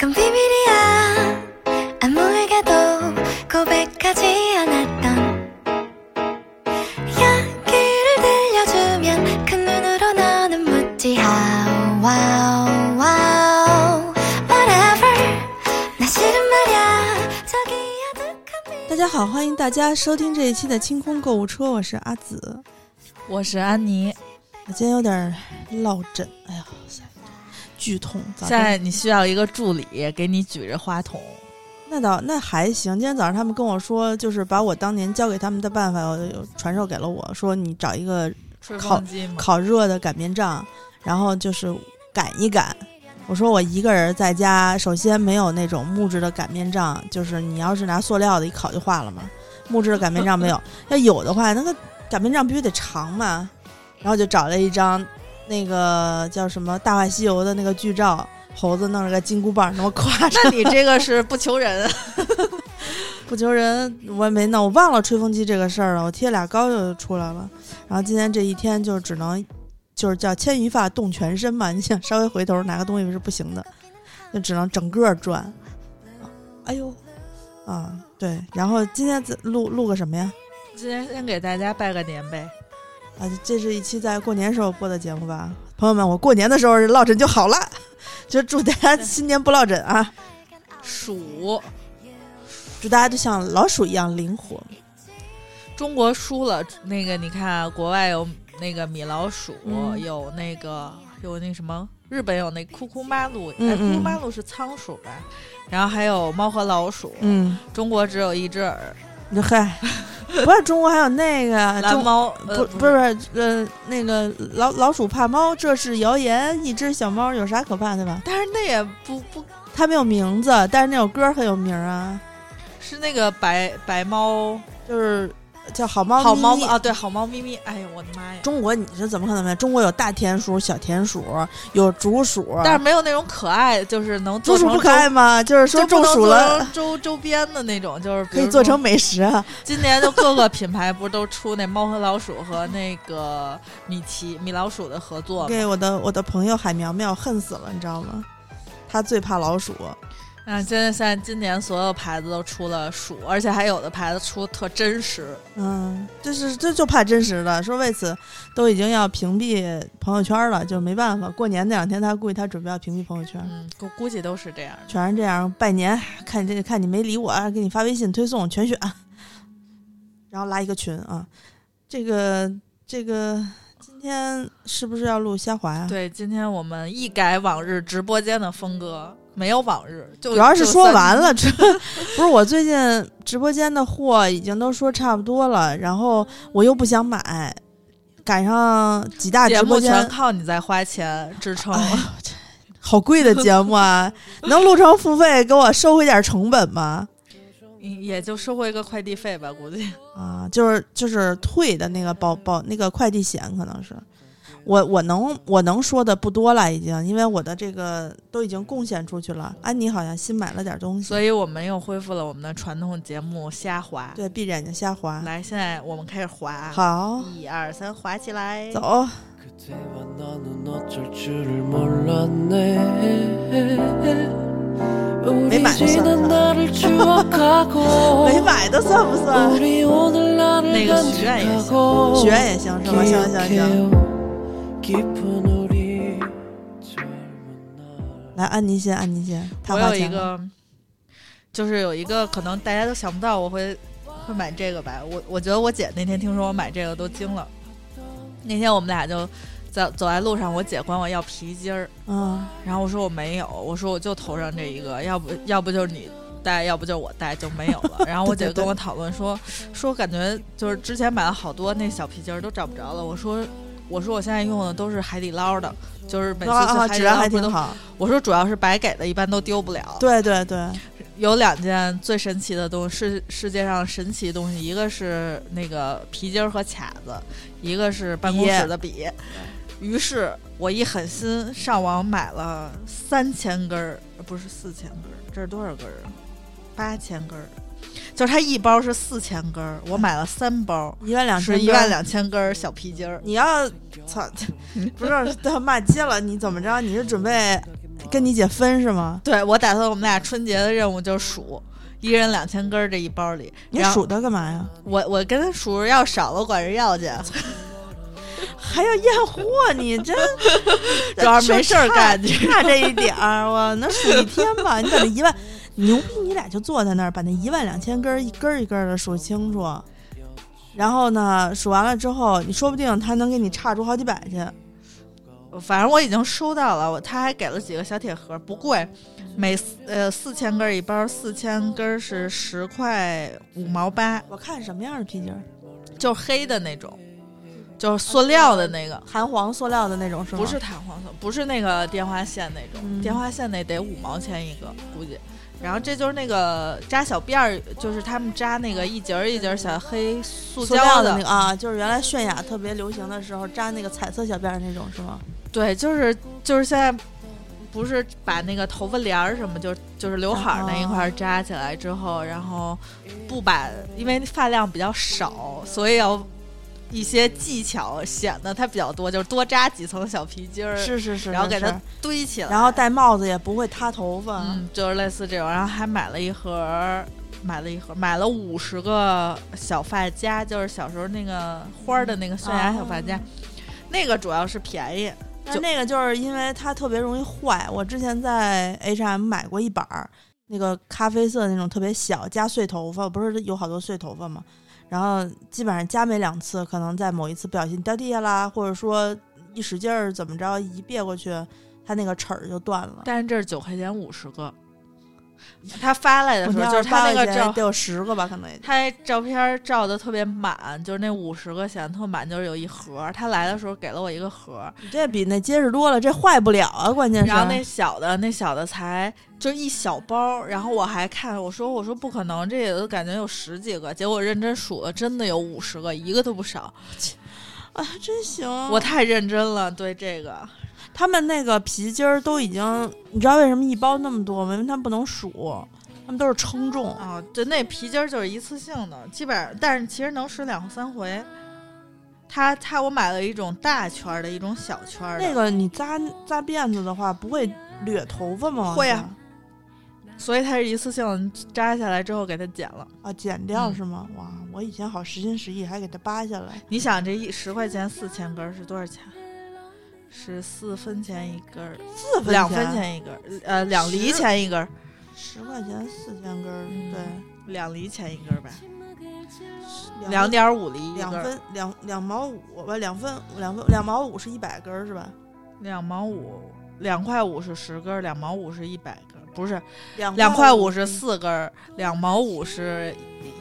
건 비밀이야 아무에게도 고백하지 않았던 이야기를 들려주면 그 눈으로 너는 묻지 how wow wow whatever 나 싫은 말야 저기 아득한 빛 大家好，欢迎大家收听这一期的清空购物车，我是阿紫。我是安妮。我今天有点落枕，哎呀，塞 剧痛。现在你需要一个助理给你举着话筒，那倒那还行。今天早上他们跟我说，就是把我当年教给他们的办法呃传授给了我，说你找一个烤？烤热的擀面杖，然后就是擀一擀。我说我一个人在家，首先没有那种木质的擀面杖，就是你要是拿塑料的，一烤就化了嘛。木质的擀面杖没有，要有的话，那个擀面杖必须得长嘛。然后就找了一张那个叫什么《大话西游》的那个剧照，猴子弄了个金箍棒那么挎着，那你这个是不求人，不求人，我也没弄，我忘了吹风机这个事儿了。我贴俩膏就出来了，然后今天这一天就只能就是叫牵一发动全身嘛。你想稍微回头拿个东西是不行的，就只能整个转。哎呦，啊对，然后今天咱录录个什么呀？今天先给大家拜个年呗。啊，这是一期在过年时候播的节目吧？朋友们，我过年的时候落枕就好了，就祝大家新年不落枕啊！鼠，祝大家就像老鼠一样灵活。中国输了。那个你看，国外有那个米老鼠，嗯有那个有那什么，日本有那库库马鲁，嗯哎，库库嗯马鲁是仓鼠吧？然后还有猫和老鼠。嗯，中国只有一只耳，你嗨，不是中国还有那个中蓝猫，呃不不是呃那个老老鼠怕猫，这是谣言。一只小猫有啥可怕的吧？但是那也不不它没有名字，但是那首歌很有名啊，是那个白白猫，就是叫好猫好咪咪猫啊，对，好猫咪咪。哎呦，我的妈呀！中国你是怎么可能没有？中国有大田鼠、小田鼠，有竹鼠，但是没有那种可爱，就是能做成竹鼠不可爱吗？就是说中暑了周周边的那种，就是可以做成美食啊。今年就各个品牌不是都出那猫和老鼠和那个米奇米老鼠的合作吗？给我的我的朋友海苗苗恨死了，你知道吗？他最怕老鼠，啊，现在现在今年所有牌子都出了鼠，而且还有的牌子出特真实。嗯，就是这就怕真实的，说为此都已经要屏蔽朋友圈了，就没办法。过年那两天，他估计他准备要屏蔽朋友圈，嗯，估估计都是这样。全是这样拜年，看这看你没理我，给你发微信推送全选，然后拉一个群啊。这个这个，今天是不是要录虾滑呀、对，今天我们一改往日直播间的风格，没有往日，就主要是说完了，这不是我最近直播间的货已经都说差不多了，然后我又不想买，赶上几大直播间全靠你在花钱支撑。好贵的节目啊！能录成付费，给我收回点成本吗？嗯也就收回一个快递费吧，估计。啊，就是就是退的那个保保那个快递险，可能是我我能我能说的不多了，已经，因为我的这个都已经贡献出去了。安妮好像新买了点东西，所以我们又恢复了我们的传统节目瞎滑。对，闭着眼睛瞎滑。来，现在我们开始滑。，好，一二三，滑起来。走。 그대와 나는 어쩔 줄을 몰랐네 우리 말 지난 날을 추억하고 没买的算不算？ 우리 오늘 날을 那个许愿也行 간직하고 许愿也行是吗？行行行， 기억해요. 来安妮先安妮先我有一个就是有一个可能大家都想不到我会会买这个吧。我我觉得我姐那天听说我买这个都惊了。那天我们俩就在走在路上我姐管我要皮筋儿。嗯。然后我说我没有我说我就头上这一个要不要不就是你戴要不就我戴就没有了。然后我姐就跟我讨论说说感觉就是之前买了好多那小皮筋儿都找不着了。我说我说我现在用的都是海底捞的，就是每次去啊，海底质量。还挺好。我说主要是白给的，一般都丢不了。对对对，有两件最神奇的东西，世世界上神奇的东西，一个是那个皮筋儿和卡子，一个是办公室的笔。于是我一狠心上网买了三千根儿，呃不是四千根儿，这是多少根儿啊？八千根儿，就是它一包是四千根儿，我买了三包，一万两千是一万。两千根儿小皮筋儿。你要操，不是都要骂街了？你怎么着？你是准备跟你姐分是吗？对我打算我们俩春节的任务就是数，一人两千根儿这一包里。你数它干嘛呀？我我跟他数，要少了我管人要去，还要验货，你真 主要是没事儿干去。差这一点儿，我能数一天吧？你怎么一万牛逼，你俩就坐在那儿，把那一万两千根儿一根儿一根儿的数清楚。然后呢，数完了之后，你说不定他能给你差出好几百去。反正我已经收到了，我他还给了几个小铁盒，不贵，每四呃四千根儿一包，四千根儿是十块五毛八，我看什么样的皮筋儿？就是黑的那种，就是塑料的那个，弹簧塑料的那种是吗？不是弹簧塑，不是那个电话线那种，嗯电话线那得五毛钱一个，估计。然后这就是那个扎小辫儿，就是他们扎那个一节儿一节儿小黑塑胶的那个啊，就是原来泫雅特别流行的时候扎那个彩色小辫儿那种是吗？对，就是就是现在不是把那个头发帘儿什么，就就是刘海儿那一块儿扎起来之后，然后不把，因为发量比较少，所以要一些技巧显得它比较多，就是多扎几层小皮筋儿，是是是，是然后给它堆起来，然后戴帽子也不会塌头发。嗯，就是类似这种，然后还买了一盒儿。买了一盒，买了五十个小发夹，就是小时候那个花儿的那个泫雅小发夹，那个主要是便宜，但那个就是因为它特别容易坏。我之前在 H&M 买过一板儿，那个咖啡色那种特别小，夹碎头发，不是有好多碎头发吗？然后基本上加没两次，可能在某一次不小心掉地下啦，或者说一使劲儿怎么着一别过去，它那个齿儿就断了。但是这是九块钱五十个。他发来的时候，就是他那个照，得有十个吧，可能。他那照片照的特别满，就是那五十个显得特满，就是有一盒。他来的时候给了我一个盒，你这比那结实多了，这坏不了啊！关键是，然后那小的那小的才就一小包，然后我还看我说我说不可能，这也都感觉有十几个，结果认真数了，真的有五十个，一个都不少。啊，真行！我太认真了，对这个，他们那个皮筋儿都已经，你知道为什么一包那么多吗？因为他们不能数，他们都是称重。啊，对那皮筋儿就是一次性的，基本上，但是其实能使两三回。他他我买了一种大圈儿的，一种小圈儿的。那个你扎扎辫子的话，不会掠头发吗？会啊所以它是一次性扎下来之后给它剪了。啊，剪掉嗯是吗？哇，我以前好实心实意，还给它扒下来。你想这一十块钱四千根儿是多少钱？是四分钱一根儿，四分两分，钱一根儿，呃，两厘钱一根儿，十块钱四千根儿，嗯对，两厘钱一根儿吧，两两点五厘一两分两两毛五吧，两分两分两毛五是一百根儿是吧？两毛五，两块五是十根儿，两毛五是一百根儿，不是两两块五五是四根儿，两毛五是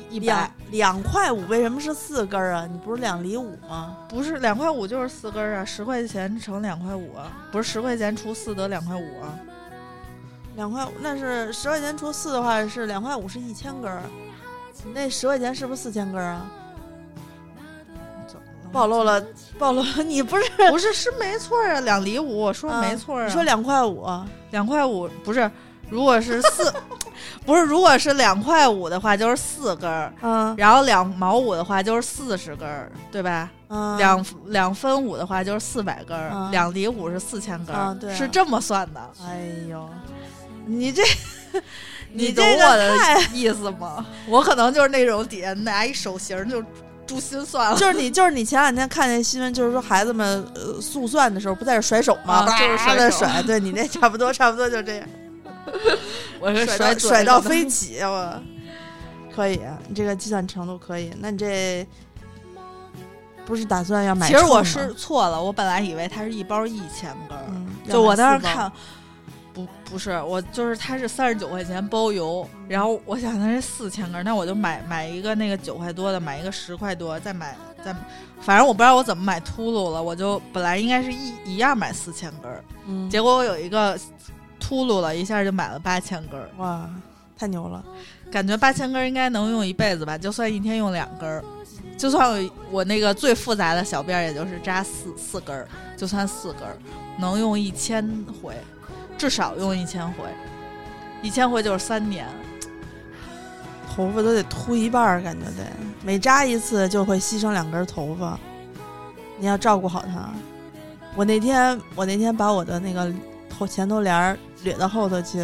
一一百两，块五，为什么是四根儿啊？你不是两厘五吗？不是两块五就是四根儿啊，十块钱乘两块五啊，不是十块钱除四得两块五啊，两块五，那是十块钱除四的话是两块五是一千根儿，你那十块钱是不是四千根儿啊？暴露了，暴露了，你不是不是是没错儿啊，两厘五，我说啊没错儿啊，你说两块五，两块五不是，如果是四，不是如果是两块五的话就是四根儿，嗯。然后两毛五的话就是四十根儿，对吧？嗯，两两分五的话就是四百根儿，嗯。两厘五是四千根儿，是这么算的。哎呦，你这 你懂我的意思吗？我可能就是那种底下拿一手型就诛心算了，就是你就是你前两天看见新闻，就是说孩子们呃速算的时候不在这甩手吗？啊就是啪甩手。地甩，对你那差不多差不多就这样，我是甩甩到飞起，我可以，你这个计算程度可以。那你这不是打算要买其实我是错了，我本来以为它是一包一千根就我当时看，不不是我就是它是三十九块钱包邮，然后我想它是四千根，那我就买买一个那个九块多的，买一个十块多，再买再，反正我不知道我怎么买秃噜了，我就本来应该是一一样买四千根结果我有一个秃噜了，一下就买了八千根儿，哇，太牛了！感觉八千根儿应该能用一辈子吧，就算一天用两根儿。就算我我那个最复杂的小辫儿，也就是扎四四根儿，就算四根儿，能用一千回，至少用一千回，一千回就是三年。头发都得秃一半儿，感觉得每扎一次就会牺牲两根头发，你要照顾好它。我那天我那天把我的那个头前头帘儿掠到后头去，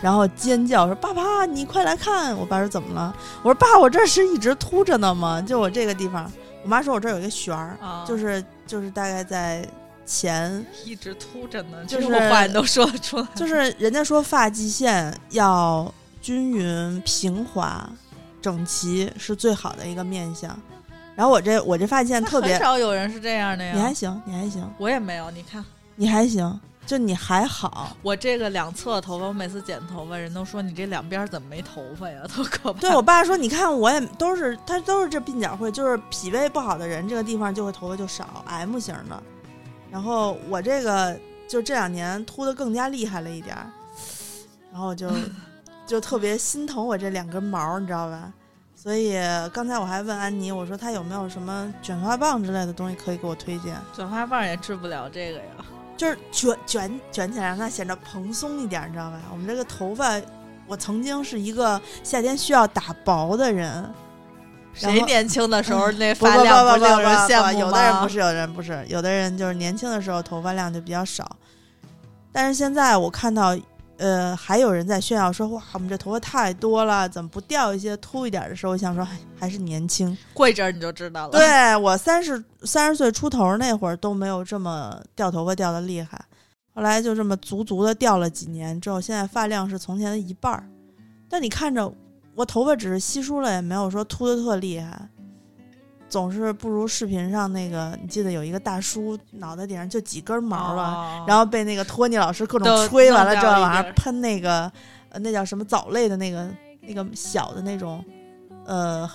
然后尖叫说：“爸爸，你快来看！”我爸说：“怎么了？”我说：“爸，我这是一直秃着呢吗？就我这个地方。”我妈说我这儿有一个旋儿，啊就是就是大概在前，一直秃着呢，就是话你都说得出来，就是人家说发际线要均匀平滑、整齐是最好的一个面相。然后我这我这发际线特别很，少有人是这样的呀。你还行，你还行，我也没有，你看你还行，就你还好。我这个两侧头发，我每次剪头发，人都说你这两边怎么没头发呀，多可怕！对我爸说，你看我也都是，他都是这鬓角会，就是脾胃不好的人，这个地方就会头发就少，M 型的。然后我这个就这两年秃的更加厉害了一点儿，然后我就 就特别心疼我这两根毛，你知道吧？所以刚才我还问安妮，我说她有没有什么卷发棒之类的东西可以给我推荐，卷发棒也治不了这个呀。就是卷卷卷起来让它显得蓬松一点，你知道吧？我们这个头发，我曾经是一个夏天需要打薄的人，谁年轻的时候那发量不不令人羡慕有的人不是，有的人不是，有的人就是年轻的时候头发量就比较少，但是现在我看到，呃，还有人在炫耀说，哇，我们这头发太多了，怎么不掉一些秃一点的时候，我想说，哎还是年轻。过一阵儿你就知道了。对我三十三十岁出头那会儿都没有这么掉头发掉的厉害，后来就这么足足的掉了几年之后，现在发量是从前的一半儿。但你看着我头发只是稀疏了，也没有说秃的特厉害，总是不如视频上那个，你记得有一个大叔脑袋顶上就几根毛了，哦然后被那个托尼老师各种吹完了弄之后，往上喷那个呃那叫什么藻类的那个那个小的那种呃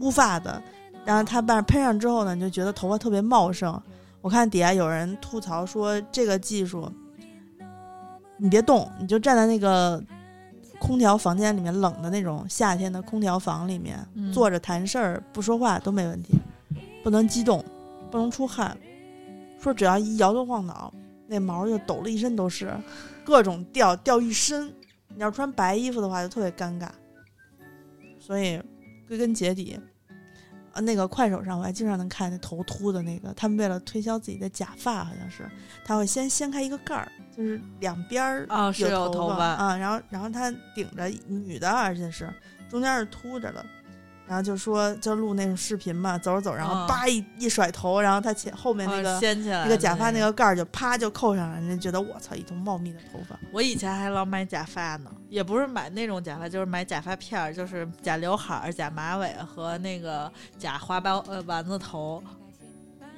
乌发的，然后他把喷上之后呢，你就觉得头发特别茂盛。我看底下有人吐槽说这个技术，你别动，你就站在那个空调房间里面冷的那种夏天的空调房里面、嗯坐着谈事儿不说话都没问题，不能激动，不能出汗。说只要一摇头晃脑，那毛就抖了一身都是，各种掉掉一身。你要穿白衣服的话，就特别尴尬。所以归根结底，呃，那个快手上我还经常能看那头秃的那个，他们为了推销自己的假发，好像是他会先掀开一个盖儿，就是两边儿啊是有头头发啊，然后然后他顶着女的，而且是中间是秃着的。然后就说就录那种视频嘛，走着走，然后嗯叭一一甩头，然后他前后面那个哦掀起来那个假发那个。个盖儿就啪就扣上了，人家觉得我操，一头茂密的头发。我以前还老买假发呢，也不是买那种假发，就是买假发片儿，就是假刘海儿、假马尾和那个假花苞呃丸子头。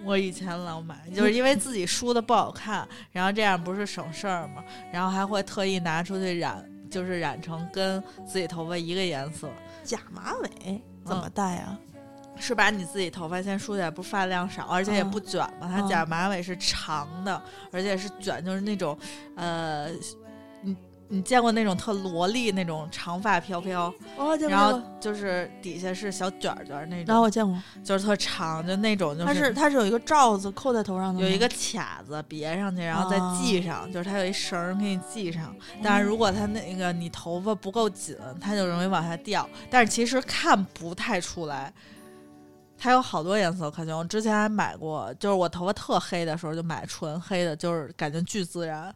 我以前老买，就是因为自己梳的不好看，然后这样不是省事儿嘛，然后还会特意拿出去染，就是染成跟自己头发一个颜色。假马尾怎么戴啊？是把你自己头发先梳起来，不是发量少，而且也嗯不卷嘛。它嗯假马尾是长的，而且是卷，就是那种呃，你你见过那种特萝莉那种长发飘飘，哦，见过然后就是底下是小卷卷儿那然后种，我见过，就是特长，就那种就它是它是有一个罩子扣在头上的，有一个卡子别上去，然后再哦系上，就是它有一绳儿给你系上。但是如果它那个你头发不够紧，它就容易往下掉。但是其实看不太出来，它有好多颜色可选。我之前还买过，就是我头发特黑的时候就买纯黑的，就是感觉巨自然。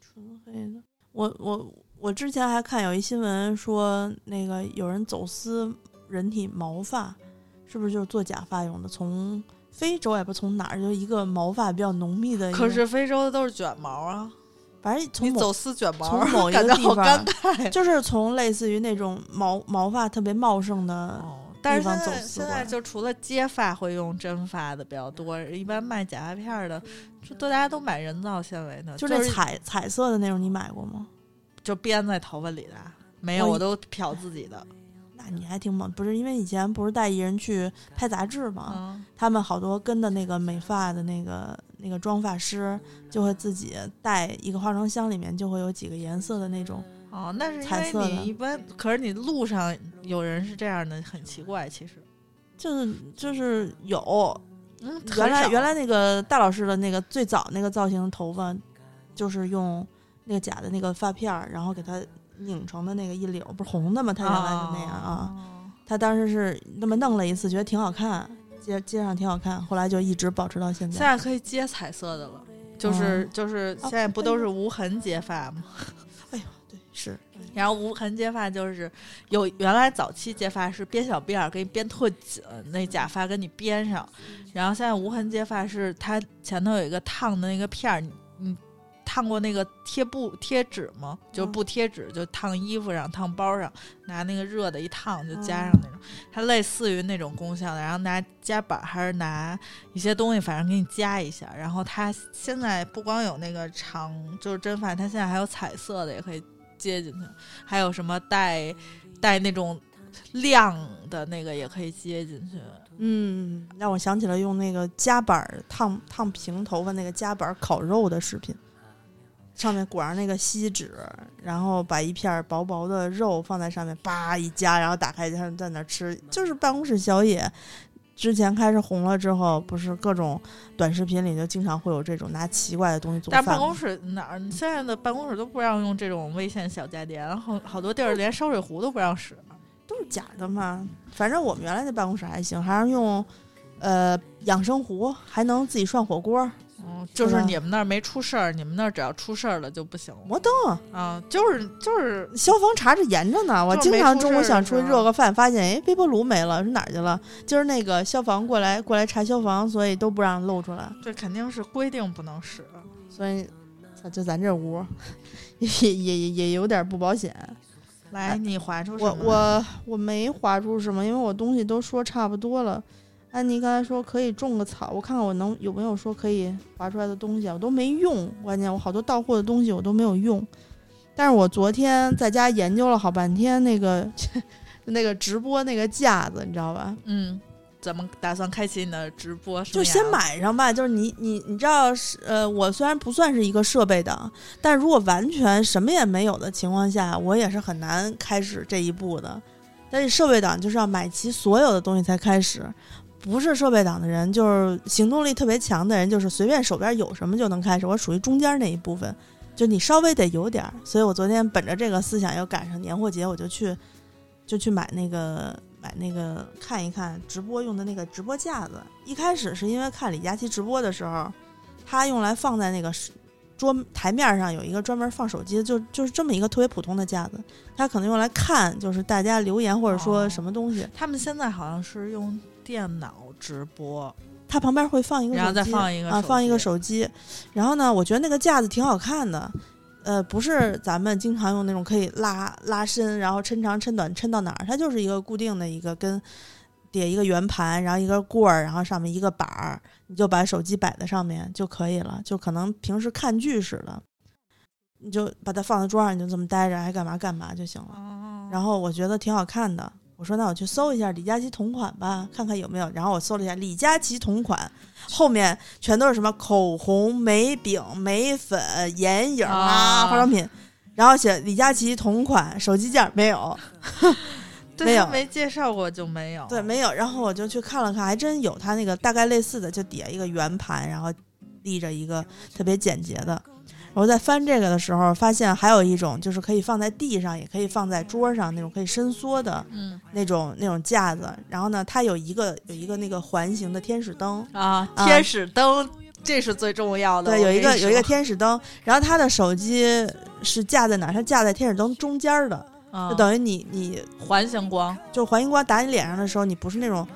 纯黑的。我我我之前还看有一新闻说，那个有人走私人体毛发，是不是就是做假发用的？从非洲也不从哪儿，就一个毛发比较浓密的。可是非洲的都是卷毛啊，反正从你走私卷毛，从某一感觉好个地方尴尬呀。就是从类似于那种毛毛发特别茂盛的，哦，但是现在现在就除了接发会用真发的比较多，一般卖假发片儿的，就都大家都买人造纤维的，就是那彩彩色的那种，你买过吗？就编在头发里的。没有，我我都漂自己的。那你还挺猛，不是因为以前不是带艺人去拍杂志嘛？嗯，他们好多跟的那个美发的那个那个妆发师就会自己带一个化妆箱，里面就会有几个颜色的那种。哦，那是因为你一般，可是你路上有人是这样的，很奇怪。其实，就是就是有嗯，原来原来那个大老师的那个最早那个造型头发，就是用那个假的那个发片儿，然后给它拧成的那个一绺，不是红的吗？他原来是那样啊。哦他当时是那么弄了一次，觉得挺好看，接接上挺好看，后来就一直保持到现在。现在可以接彩色的了。就是、哦就是哦现在不都是无痕接发吗？对，是，然后无痕接发就是有原来早期接发是编小辫儿，给你编特紧，那假发给你编上。然后现在无痕接发是它前头有一个烫的那个片儿，你你烫过那个贴布贴纸吗？就是嗯不贴纸，就烫衣服上、烫包上，拿那个热的一烫就加上嗯那种，它类似于那种功效的。然后拿夹板还是拿一些东西，反正给你夹一下。然后它现在不光有那个长就是真发，它现在还有彩色的，也可以接进去，还有什么带带那种亮的那个也可以接进去。嗯，让我想起了用那个夹板烫烫平头发那个夹板烤肉的视频，上面裹上那个锡纸，然后把一片薄薄的肉放在上面，叭一夹，然后打开它在那吃，就是办公室宵夜。之前开始红了之后，不是各种短视频里就经常会有这种拿奇怪的东西做饭。但是办公室哪儿现在的办公室都不让用这种危险小家电，然后好多地儿连烧水壶都不让使。都是假的嘛。反正我们原来的办公室还行，还是用呃养生壶，还能自己涮火锅。嗯，就是你们那儿没出事儿，你们那儿只要出事儿了就不行了。摩登啊，就是就是消防查着严着呢。我经常中午想出去热个饭，发现哎微波炉没了，是哪儿去了？今儿那个消防过来过来查消防，所以都不让露出来。这肯定是规定不能使。所以，操就咱这屋 也也也也有点不保险。来，你划出什我么？我我没划出什么，因为我东西都说差不多了。安妮刚才说可以种个草，我看看我能有没有说可以划出来的东西啊，我都没用。关键我好多到货的东西我都没有用。但是我昨天在家研究了好半天那个 那个直播那个架子，你知道吧？嗯，怎么打算开启你的直播？就先买上吧。就是你你你知道是呃，我虽然不算是一个设备党，但如果完全什么也没有的情况下，我也是很难开始这一步的。但是设备党就是要买齐所有的东西才开始。不是设备党的人，就是行动力特别强的人，就是随便手边有什么就能开始。我属于中间那一部分，就你稍微得有点儿。所以我昨天本着这个思想，要赶上年货节，我就去就去买那个买那个看一看直播用的那个直播架子。一开始是因为看李佳琦直播的时候，他用来放在那个桌台面上有一个专门放手机的，就就是这么一个特别普通的架子，他可能用来看就是大家留言或者说哦什么东西，他们现在好像是用电脑直播，它旁边会放一个手机，然后再放一个啊，手放一个机手机。然后呢，我觉得那个架子挺好看的，呃，不是咱们经常用那种可以拉拉伸，然后抻长抻短抻到哪儿，它就是一个固定的一个跟叠一个圆盘，然后一个棍儿，然后上面一个板儿，你就把手机摆在上面就可以了，就可能平时看剧似的，你就把它放在桌上，你就这么待着，爱干嘛干嘛就行了。哦，然后我觉得挺好看的，我说那我去搜一下李佳琦同款吧，看看有没有。然后我搜了一下李佳琦同款，后面全都是什么口红、眉饼、眉粉、眼影啊、啊化妆品，然后写李佳琦同款，手机架没有，对没有没介绍过就没有。对，没有。然后我就去看了看，还真有他那个大概类似的，就底下一个圆盘，然后立着一个特别简洁的。我在翻这个的时候，发现还有一种就是可以放在地上，也可以放在桌上那种可以伸缩的嗯那种那种架子。然后呢，它有一个有一个那个环形的天使灯，啊，啊天使灯，这是最重要的。对，有一个有一个天，使灯。然后它的手机是架在哪儿？它架在天使灯中间儿的，啊就等于你你环形光。就环形光打你脸上的时候，你不是那种，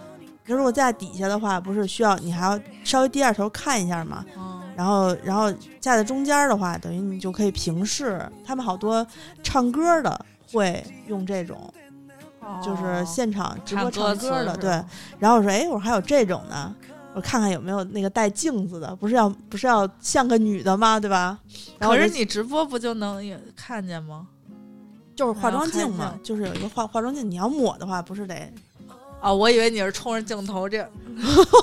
就如果在底下的话，不是需要你还要稍微低下头看一下吗？嗯，然后然后架在中间儿的话，等于你就可以平视。他们好多唱歌的会用这种，就是现场直播唱歌的，对。然后我说，哎，我说还有这种呢，我看看有没有那个带镜子的，不是要不是要像个女的吗？对吧？然后可是你直播不就能也看见吗？就是化妆镜，嘛就是有一个化化妆镜，你要抹的话，不是得啊，我以为你是冲着镜头这，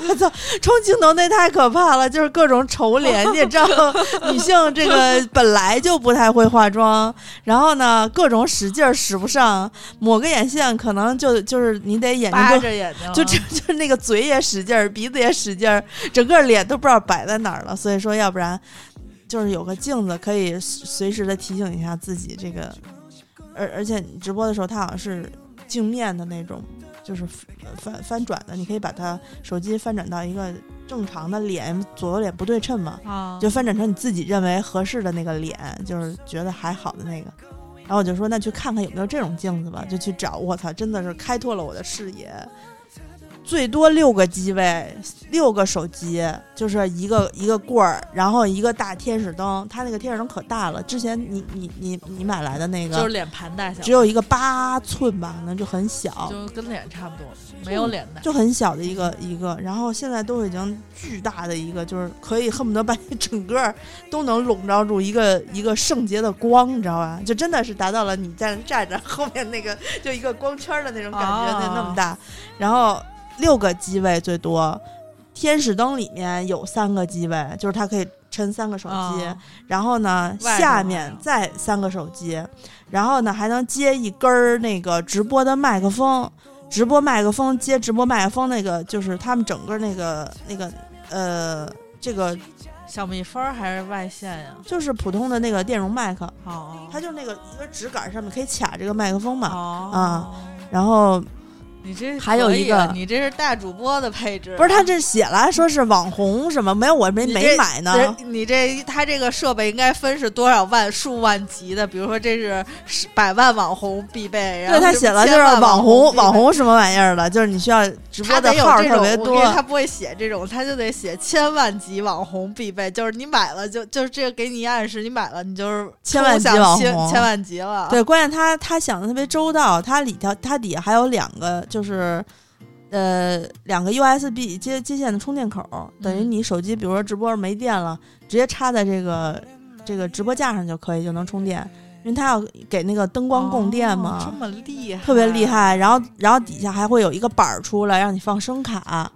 我操，冲镜头那太可怕了，就是各种丑脸。你也知道，女性这个本来就不太会化妆，然后呢，各种使劲儿使不上，抹个眼线可能就就是你得眼睛着眼睛，就就就是那个嘴也使劲儿，鼻子也使劲儿，整个脸都不知道摆在哪儿了。所以说，要不然就是有个镜子可以随时的提醒一下自己这个，而而且你直播的时候，它好像是镜面的那种，就是翻翻转的，你可以把它手机翻转到一个正常的脸，左右脸不对称嘛，啊，就翻转成你自己认为合适的那个脸，就是觉得还好的那个。然后我就说，那去看看有没有这种镜子吧，就去找。我操，真的是开拓了我的视野。最多六个机位，六个手机，就是一个一个棍儿，然后一个大天使灯。它那个天使灯可大了，之前你你你你买来的那个就是脸盘大小，只有一个八寸吧，可能就很小，就跟脸差不多，没有脸大。就很小的一个一个。然后现在都已经巨大的一个，就是可以恨不得把你整个都能笼罩住一个一个圣洁的光，你知道吧？就真的是达到了你在那站着后面那个就一个光圈的那种感觉，哦那那么大。然后六个机位最多，天使灯里面有三个机位，就是它可以撑三个手机。啊然后呢，下面再三个手机，然后呢还能接一根儿那个直播的麦克风，直播麦克风接直播麦克风那个就是他们整个那个那个呃这个小蜜蜂儿还是外线呀？就是普通的那个电容麦克，哦，它就那个一个直杆上面可以卡这个麦克风嘛，哦啊，然后你这还有一个你这是大主播的配置啊，不是他这写了说是网红什么，没有我没没买呢，你这他这个设备应该分是多少万、数万级的？比如说这是十百万网红必备，然对他写了就是网红网红什么玩意儿的，就是你需要直播他的号特别多他不会写这种，他就得写千万级网红必备，就是你买了就就是这个给你暗示，你买了你就是千万级网红千千万级了。对，关键他他想的特别周到，他里头他底下还有两个就是。呃，两个 USB 接接线的充电口，等于嗯你手机，比如说直播没电了，直接插在这个这个直播架上就可以，就能充电，因为它要给那个灯光供电嘛，哦这么厉害，特别厉。害。然后然后底下还会有一个板儿出来，让你放声卡，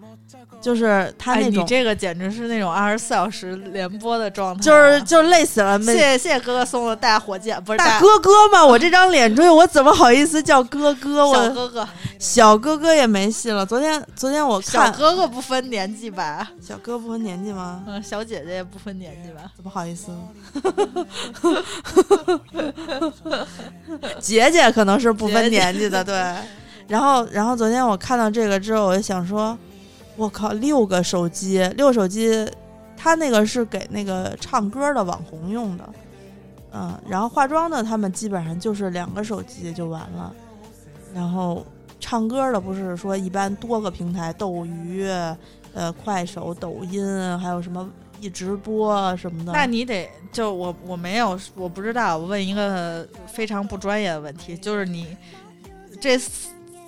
就是它哎，那种，你这个简直是那种二十四小时连播的状态啊，就是就是累死了，没谢谢谢谢哥哥送的大火箭，不是大哥哥嘛，我这张脸锥，我怎么好意思叫哥哥？我小哥哥，小哥哥也没戏了。昨天昨天我看小哥哥不分年纪吧？小哥不分年纪吗？嗯，小姐姐也不分年纪吧？怎么好意思？姐姐可能是不分年纪的，对。然后，然后昨天我看到这个之后，我就想说，我靠，六个手机，六个手机，他那个是给那个唱歌的网红用的，嗯，然后化妆的他们基本上就是两个手机就完了，然后唱歌的不是说一般多个平台，斗鱼，呃，快手、抖音，还有什么一直播什么的。那你得就我我没有我不知道，我问一个非常不专业的问题，就是你这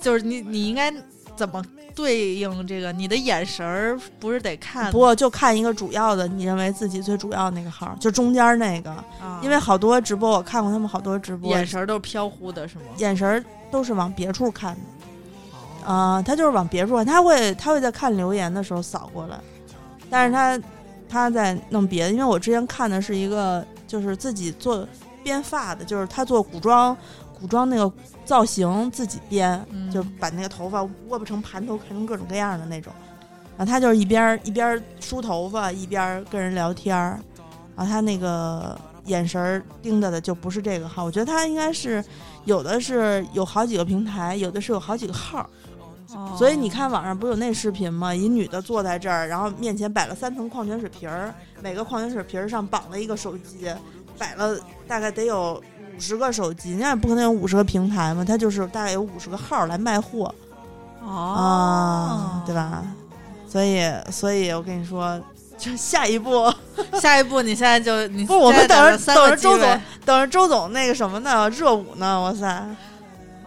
就是你你应该怎么对应这个？你的眼神儿不是得看不过就看一个主要的，你认为自己最主要那个号，就中间那个，啊，因为好多直播我看过他们好多直播，眼神儿都是飘忽的，是吗？眼神儿都是往别处看的啊、他就是往别处看，他会他会在看留言的时候扫过来，但是他他在弄别的，因为我之前看的是一个就是自己做编发的，就是他做古装古装那个造型自己编，嗯就把那个头发窝不成盘头，看成各种各样的那种。然后他就是一边儿一边儿梳头发，一边儿跟人聊天儿。然后他那个眼神儿盯着的就不是这个号，我觉得他应该是有的是有好几个平台，有的是有好几个号。哦所以你看网上不是有那视频吗？一女的坐在这儿，然后面前摆了三层矿泉水瓶儿，每个矿泉水瓶儿上绑了一个手机，摆了大概得有五十个手机，那也不可能有五十个平台嘛，它就是大概有五十个号来卖货。哦啊，对？吧？所以，所以我跟你说，就下一步，下一步你现在就你不，我们等着等着周总，等着周总那个什么呢，热舞呢，哇塞，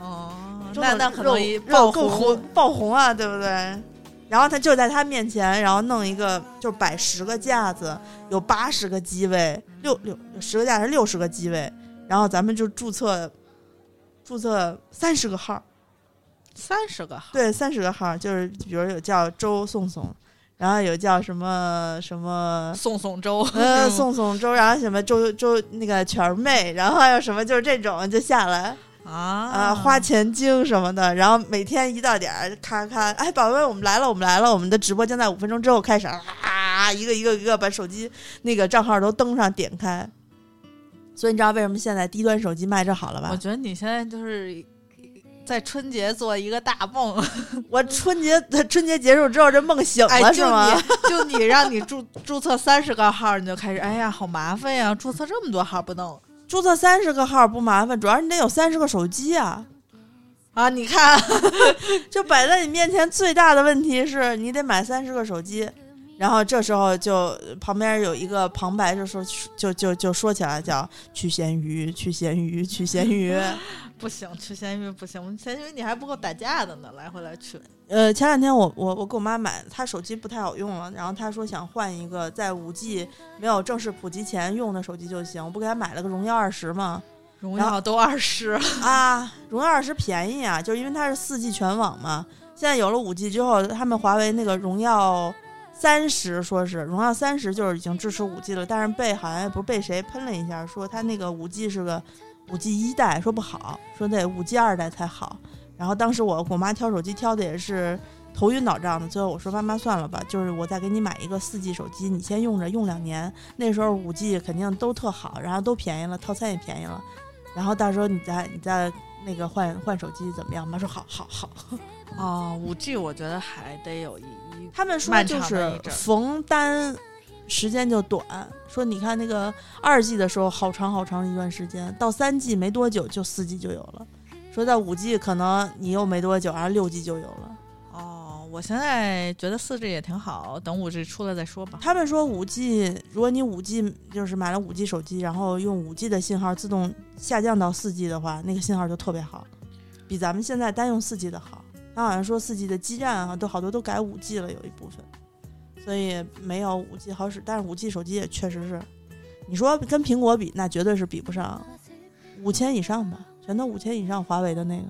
哦，那那可能一热舞爆红爆红啊，对不对？然后他就在他面前，然后弄一个，就摆十个架子，有八十个机位，六六十个架是六十个机位，然后咱们就注册注册三十个号，三十个号，对，三十个号，就是比如有叫周宋宋，然后有叫什么什么。宋宋周，呃，宋宋周，然后什么周周那个全妹，然后还有什么就是这种就下来啊啊，花钱精什么的，然后每天一到点儿，咔咔，哎，宝贝，我们来了，我们来了，我们的直播将在五分钟之后开始，啊，一个一个一个把手机那个账号都登上点开。所以你知道为什么现在低端手机卖这好了吧我？觉得你现在就是在春节做一个大梦，我春节春节结束之后，这梦醒哎，了就是吗？你就你让你注注册三十个号，你就开始，哎呀，好麻烦呀，注册这么多号不弄注册三十个号不麻烦，主要是你得有三十个手机啊。啊？你看，就摆在你面前最大的问题是你得买三十个手机，然后这时候就旁边有一个旁白就说就就就说起来叫去咸鱼去咸鱼去咸鱼。不行，去咸鱼不行，咸鱼你还不够打架的呢，来回来去。呃，前两天我我我给我妈买，她手机不太好用了，然后她说想换一个在五 G 没有正式普及前用的手机就行，我不给她买了个荣耀二十嘛？荣耀都二十，啊，荣耀二十便宜啊，就是因为它是四 G 全网嘛。现在有了五 G 之后，他们华为那个荣耀三十说是荣耀三十就是已经支持五 G 了，但是被好像也不是被谁喷了一下，说它那个五 G 是个五 G 一代，说不好，说得五 G 二代才好。然后当时我我妈挑手机挑的也是头晕脑胀的，最后我说妈妈算了吧，就是我再给你买一个四 G 手机，你先用着用两年，那时候五 G 肯定都特好，然后都便宜了，套餐也便宜了。然后到时候你再你再那个换换手机怎么样？妈说好好好。哦，五 G 我觉得还得有一一他们说就是逢单时间就短，说你看那个二 G 的时候好长好长一段时间，到三 G 没多久就四 G 就有了，说到五 G 可能你又没多久，然后六 G 就有了。哦，我现在觉得四 G 也挺好，等五 G 出来再说吧。他们说五 G，如果你五 G 就是买了五 G 手机，然后用五 G 的信号自动下降到四 G 的话，那个信号就特别好，比咱们现在单用四 G 的好。他好像说四 G 的基站啊，都好多都改五 G 了，有一部分，所以没有五 G 好使。但是五 G 手机也确实是，你说跟苹果比，那绝对是比不上，五千以上吧，全都五千以上，华为的那个。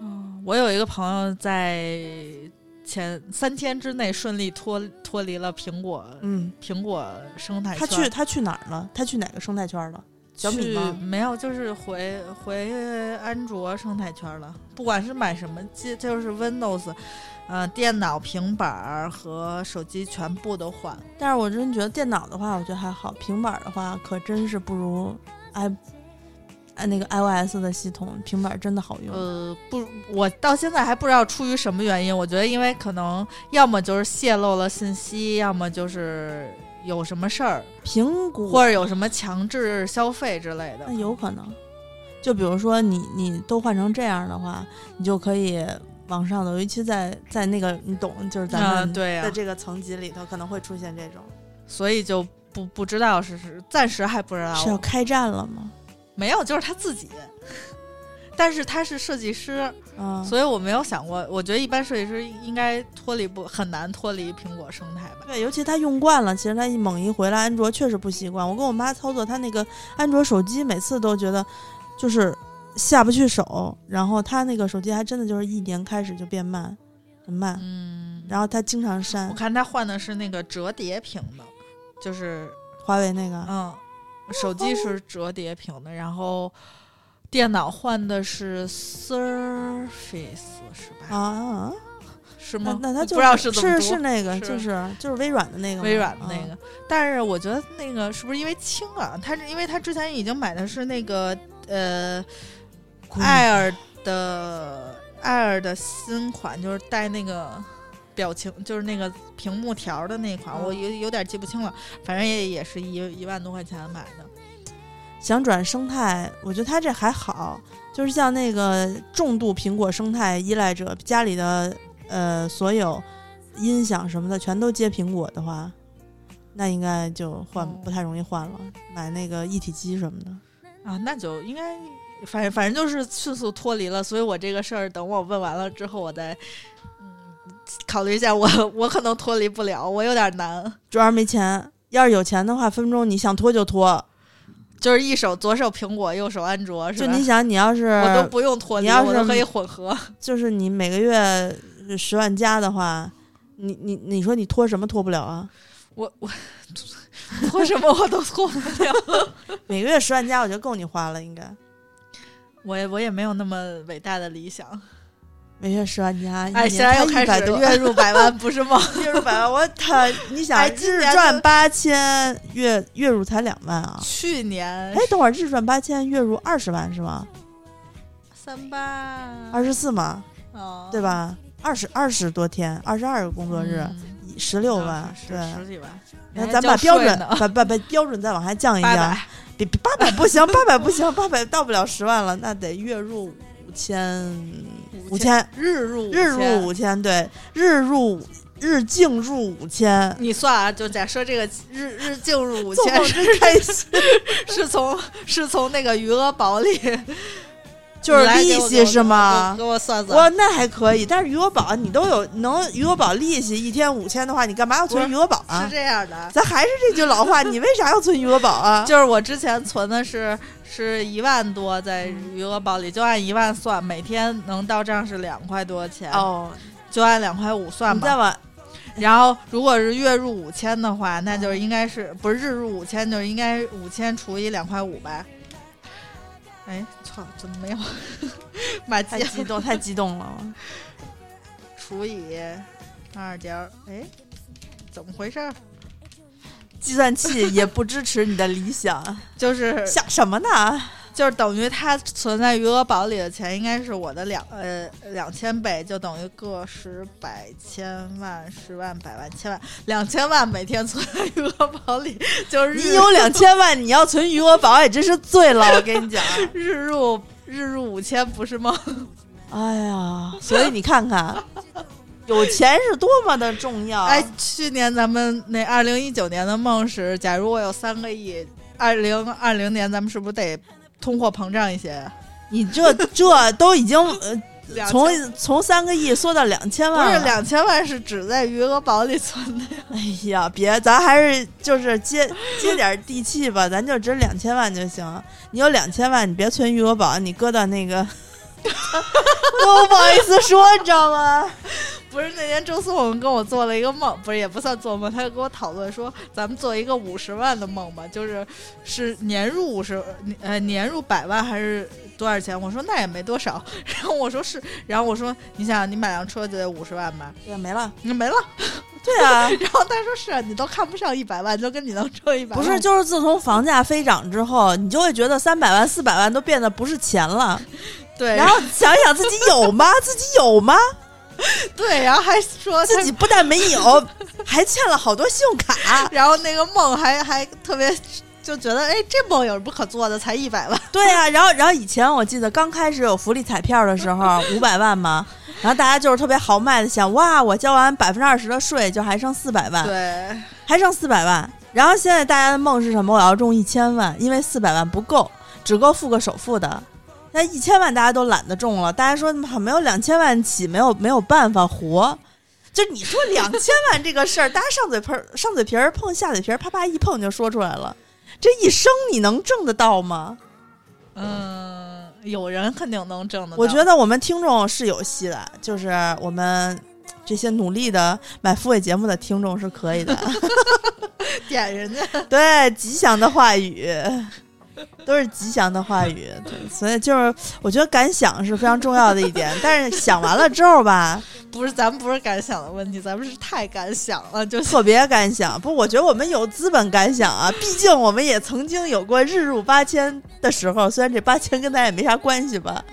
嗯，我有一个朋友在前三天之内顺利脱脱离了苹果嗯，苹果生态他。去他去哪儿了？他去哪个生态圈了？小米去吗？没有，就是回回安卓生态圈了。不管是买什么机，就是 Windows，呃，电脑、平板儿和手机全部都换。但是我真觉得电脑的话，我觉得还好；平板儿的话，可真是不如 i 哎那个 iOS 的系统，平板儿真的好用。呃，不，我到现在还不知道出于什么原因。我觉得，因为可能要么就是泄露了信息，要么就是有什么事儿，评估或者有什么强制消费之类的那。有可能，就比如说你你都换成这样的话，你就可以往上走，尤其在在那个你懂，就是咱们啊对呀的这个层级里头，可能会出现这种。所以就不不知道是是，暂时还不知道。是要开战了吗？没有，就是他自己。但是他是设计师，嗯，所以我没有想过。我觉得一般设计师应该脱离不很难脱离苹果生态吧。对，尤其他用惯了，其实他一猛一回来，安卓确实不习惯。我跟我妈操作他那个安卓手机，每次都觉得就是下不去手，然后他那个手机还真的就是一年开始就变慢，很慢，嗯，然后他经常删我看他换的是那个折叠屏的，就是华为那个，嗯，手机是折叠屏的，然后电脑换的是 Surface 是吧？啊啊，是吗？那那他就不知道是是是那个，是。就是就是微软的那个，微软的那啊。个，但是我觉得那个是不是因为轻啊？他是因为他之前已经买的是那个呃，Air 的爱尔的新款，就是带那个表情，就是那个屏幕条的那款，嗯。我有有点记不清了，反正也也是一一万多块钱买的。想转生态，我觉得他这还好，就是像那个重度苹果生态依赖者，家里的呃所有音响什么的全都接苹果的话，那应该就换哦不太容易换了，买那个一体机什么的。啊，那就应该，反正反正就是迅速脱离了，所以我这个事儿等我问完了之后，我再嗯考虑一下我，我可能脱离不了，我有点难，主要是没钱，要是有钱的话，分分钟你想脱就脱。就是一手左手苹果，右手安卓，是吧？就你想，你要是我都不用脱离，你要是我都可以混合。就是你每个月十万加的话，你你你说你脱什么脱不了啊？我我脱什么我都脱不了，每个月十万加，我觉得够你花了，应该。我也我也没有那么伟大的理想。每月十万加，哎，一现在又开始月入百万，不是梦？月入百万，我他，你想哎日赚八千，月月入才两万啊？去年哎，等会儿日赚八千，月入二十万是吗？三八二十四嘛，哦，对吧？二十二十多天，二十二个工作日，嗯十六万，是对。十几万。那咱把标准把把把标准再往下降一降八百，，比比八百不行，八百不行，八百到不了十万了，那得月入五千，五千日入日入五千，对，日入日净入五千，你算啊，就假设这个日日净入五千是真开心，是从是从那个余额宝里，就是利息是吗给？我算算，我那还可以，但是余额宝你都有能余额宝利息一天五千的话，你干嘛要存余额宝啊是？这样的，咱还是这句老话，你为啥要存余额宝啊？就是我之前存的是是一万多在余额宝里，就按一万算，每天能到账是两块多钱，哦，就按两块五算吧。你再往然后如果是月入五千的话，那就是应该是不是日入五千，就是应该五千除以两块五吧？哎，操，怎么没有 买太季激动，太激动了。除以二点儿？哎，怎么回事？计算器也不支持你的理想，就是想什么呢？就是等于它存在余额宝里的钱，应该是我的两呃两千倍，就等于个十百千万十万百万千万两千万每天存在余额宝里，就 是你有两千万，你要存余额宝也真是醉了。我跟你讲，日入日入五千不是梦？哎呀，所以你看看，有钱是多么的重要。哎，去年咱们那二零一九年的梦是，假如我有三个亿，二零二零年咱们是不是得通货膨胀一些？你这这都已经呃，从从三个亿缩到两千万了，是两千万是只在余额宝里存的呀。哎呀，别，咱还是就是接接点地气吧，咱就值两千万就行。你有两千万，你别存余额宝，你搁到那个 我不好意思说，你知道吗？不是那天周思宏跟我做了一个梦，不是也不算做梦，他就跟我讨论说，咱们做一个五十万的梦吧，就是是年入五十呃年入百万还是多少钱？我说那也没多少，然后我说是，然后我说你想你买辆车就得五十万吧，对，没了。那没了，对啊，然后他说是啊，你都看不上一百万，就跟你能挣一百万，不是，就是自从房价飞涨之后，你就会觉得三百万、四百万都变得不是钱了。对，然后想一想自己有吗？自己有吗？对，然后还说自己不但没有，还欠了好多信用卡。然后那个梦还还特别就觉得，哎，这梦有什么可做的？才一百万，对啊，然后然后以前我记得刚开始有福利彩票的时候，五百万嘛，然后大家就是特别豪迈的想，哇，我交完百分之二十的税，就还剩四百万，对，还剩四百万。然后现在大家的梦是什么？我要中一千万，因为四百万不够，只够付个首付的。那一千万大家都懒得中了，大家说没有两千万起，没有没有办法活。就你说两千万这个事儿，大家上嘴皮儿 上嘴皮儿碰下嘴皮儿，啪啪一碰就说出来了。这一生你能挣得到吗？嗯，有人肯定能挣得到。我觉得我们听众是有戏的，就是我们这些努力的买付费节目的听众是可以的。点人家，对，吉祥的话语都是吉祥的话语，对，所以就是我觉得敢想是非常重要的一点，但是想完了之后吧，不是咱们不是敢想的问题，咱们是太敢想了，就特别敢想。不，我觉得我们有资本敢想啊，毕竟我们也曾经有过日入八千的时候，虽然这八千跟咱也没啥关系吧。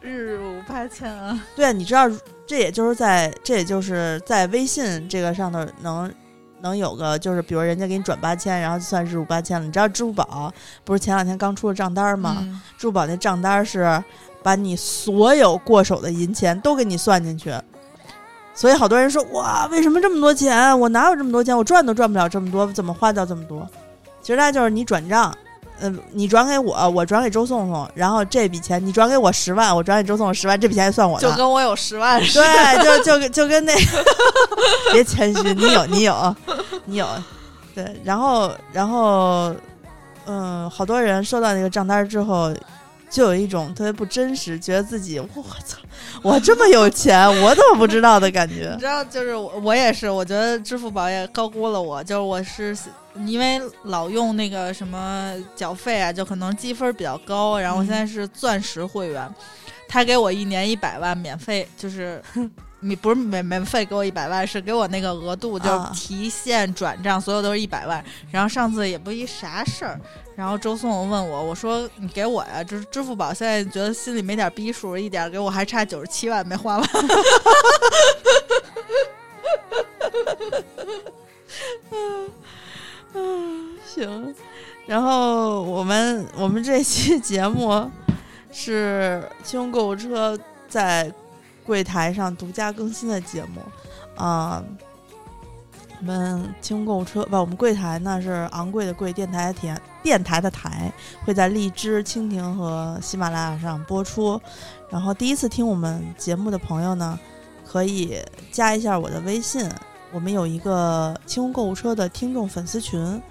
日入八千啊。对，你知道，这也就是在这也就是在微信这个上头能能有个，就是比如人家给你转八千，然后就算日入八千了。你知道支付宝不是前两天刚出了账单吗？嗯支付宝那账单是把你所有过手的银钱都给你算进去，所以好多人说哇，为什么这么多钱？我哪有这么多钱？我赚都赚不了这么多，怎么花掉这么多？其实它就是你转账。嗯，你转给我，我转给周颂颂，然后这笔钱你转给我十万，我转给周颂颂十万，这笔钱就算我的。就跟我有十万似的。对，就就跟就跟那个，别谦虚，你有你有你有，对，然后然后，嗯，好多人收到那个账单之后，就有一种特别不真实，觉得自己我操，我这么有钱，我怎么不知道的感觉你。知道，就是我，我也是，我觉得支付宝也高估了我。就是我是因为老用那个什么缴费啊，就可能积分比较高。然后我现在是钻石会员，他给我一年一百万免费，就是 你不是免免费给我一百万，是给我那个额度，就提现转账，所有都是一百万。然后上次也不一啥事儿，然后周颂问我，我说你给我呀，就是支付宝现在觉得心里没点逼数，一点儿给我还差九十七万没花完。行，然后我们我们这期节目是清空购物车在柜台上独家更新的节目啊、我们清空购物车不，我们柜台呢是昂贵的贵，电台的电电台的台会在荔枝、蜻蜓和喜马拉雅上播出。然后第一次听我们节目的朋友呢，可以加一下我的微信，我们有一个清空购物车的听众粉丝群，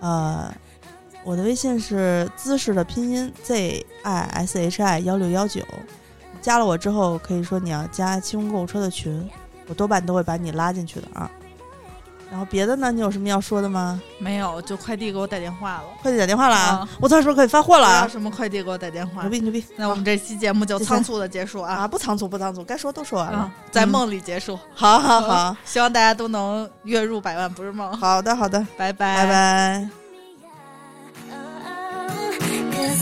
呃，我的微信是姿势的拼音 z i s h i 幺六幺九，加了我之后可以说你要加清空购物车的群，我多半都会把你拉进去的啊。然后别的呢，你有什么要说的吗？没有，就快递给我打电话了，快递打电话了啊啊！我到时候可以发货了啊！什么快递给我打电话牛。逼牛逼！那我们这期节目就仓促的结束啊啊，不仓促不仓促，该说都说完了啊，，在嗯梦里结束。好好好希望大家都能月入百万不是梦。好的好的，拜拜拜。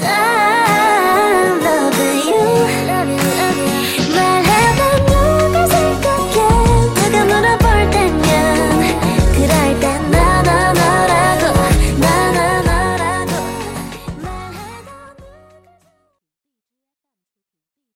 I